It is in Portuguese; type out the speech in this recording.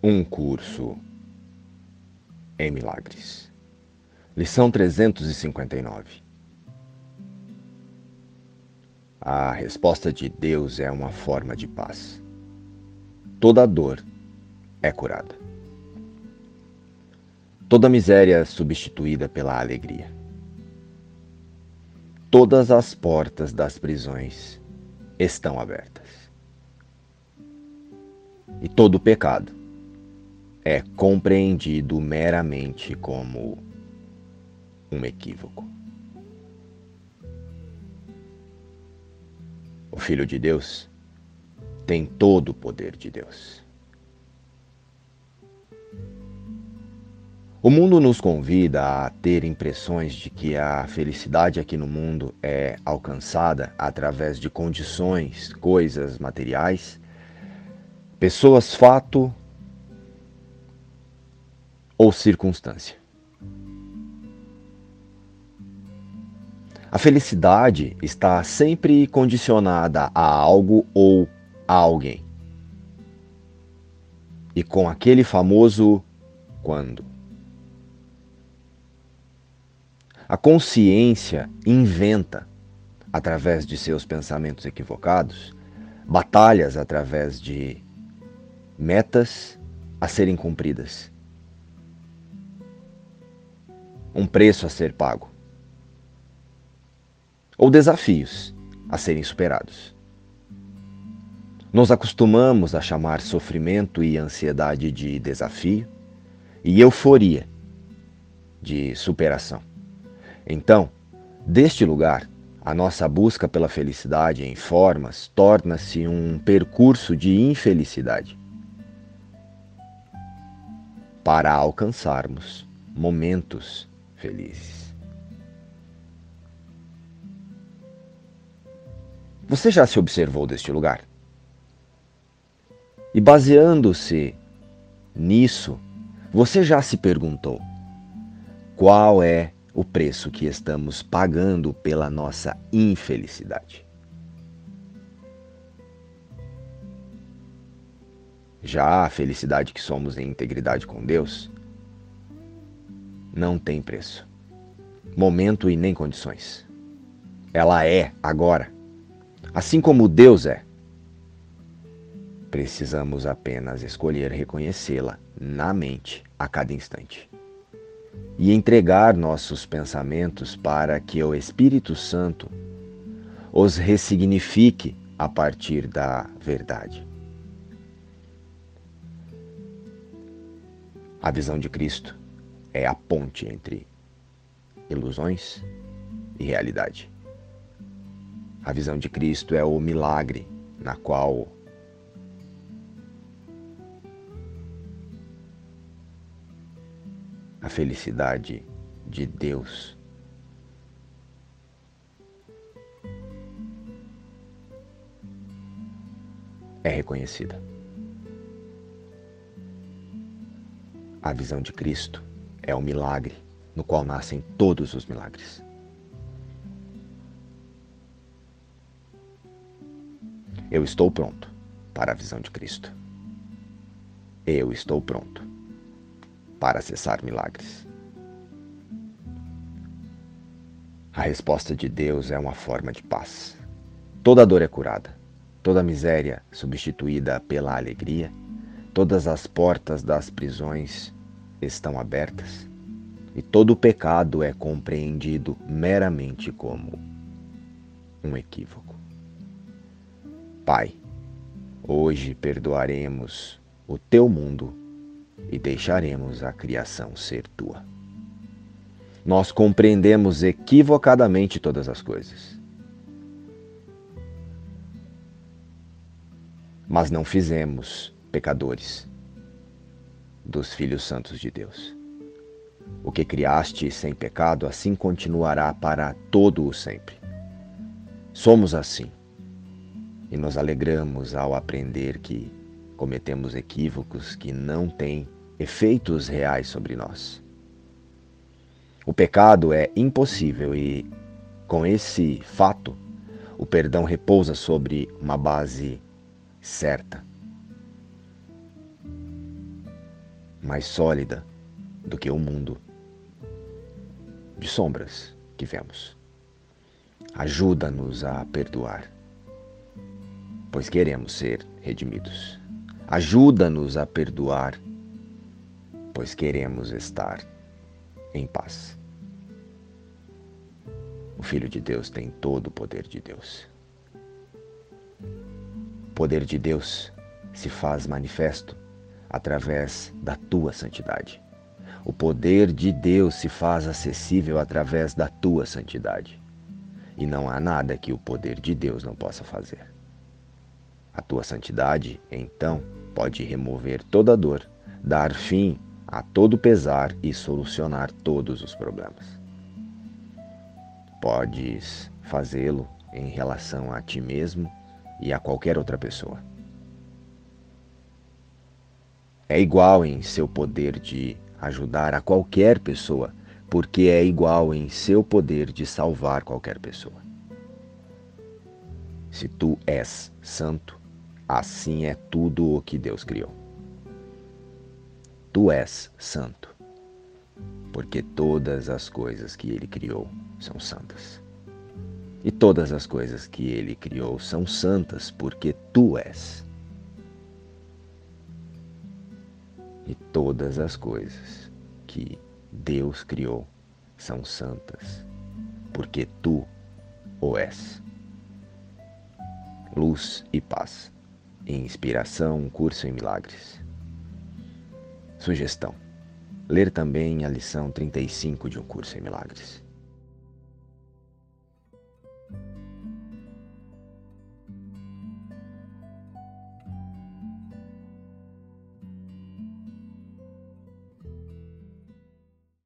Um curso em milagres. Lição 359. A resposta de Deus é uma forma de paz. Toda dor é curada. Toda miséria é substituída pela alegria. Todas as portas das prisões estão abertas. E todo pecado é compreendido meramente como um equívoco. O Filho de Deus tem todo o poder de Deus. O mundo nos convida a ter impressões de que a felicidade aqui no mundo é alcançada através de condições, coisas materiais, pessoas, fato ou circunstância. A felicidade está sempre condicionada a algo ou a alguém. E com aquele famoso quando. A consciência inventa, através de seus pensamentos equivocados, batalhas através de metas a serem cumpridas um preço a ser pago, ou desafios a serem superados. Nos acostumamos a chamar sofrimento e ansiedade de desafio e euforia de superação. Então, deste lugar, a nossa busca pela felicidade em formas torna-se um percurso de infelicidade. Para alcançarmos momentos felizes. Você já se observou deste lugar? E baseando-se nisso, você já se perguntou qual é o preço que estamos pagando pela nossa infelicidade? Já a felicidade que somos em integridade com Deus não tem preço, momento e nem condições. Ela é agora, assim como Deus é. Precisamos apenas escolher reconhecê-la na mente a cada instante e entregar nossos pensamentos para que o Espírito Santo os ressignifique a partir da verdade. A visão de Cristo é a ponte entre ilusões e realidade. A visão de Cristo é o milagre na qual a felicidade de Deus é reconhecida. A visão de Cristo é o milagre no qual nascem todos os milagres. Eu estou pronto para a visão de Cristo. Eu estou pronto para acessar milagres. A resposta de Deus é uma forma de paz. Toda dor é curada, toda miséria substituída pela alegria, todas as portas das prisões estão abertas e todo pecado é compreendido meramente como um equívoco. Pai, hoje perdoaremos o teu mundo e deixaremos a criação ser tua. Nós compreendemos equivocadamente todas as coisas. Mas não fizemos pecadores dos filhos santos de Deus. O que criaste sem pecado, assim continuará para todo o sempre. Somos assim. E nos alegramos ao aprender que cometemos equívocos que não têm efeitos reais sobre nós. O pecado é impossível e, com esse fato, o perdão repousa sobre uma base certa mais sólida do que o mundo de sombras que vemos. Ajuda-nos a perdoar, pois queremos ser redimidos. Ajuda-nos a perdoar, pois queremos estar em paz. O Filho de Deus tem todo o poder de Deus. O poder de Deus se faz manifesto através da tua santidade. O poder de Deus se faz acessível através da tua santidade. E não há nada que o poder de Deus não possa fazer. A tua santidade, então, pode remover toda dor, dar fim a todo pesar e solucionar todos os problemas. Podes fazê-lo em relação a ti mesmo e a qualquer outra pessoa. É igual em seu poder de ajudar a qualquer pessoa, porque é igual em seu poder de salvar qualquer pessoa. Se tu és santo, assim é tudo o que Deus criou. Tu és santo, porque todas as coisas que Ele criou são santas. E todas as coisas que Ele criou são santas, porque tu és. E todas as coisas que Deus criou são santas, porque tu o és. Luz e paz. Inspiração, curso em milagres. Sugestão: ler também a lição 35 de um curso em milagres.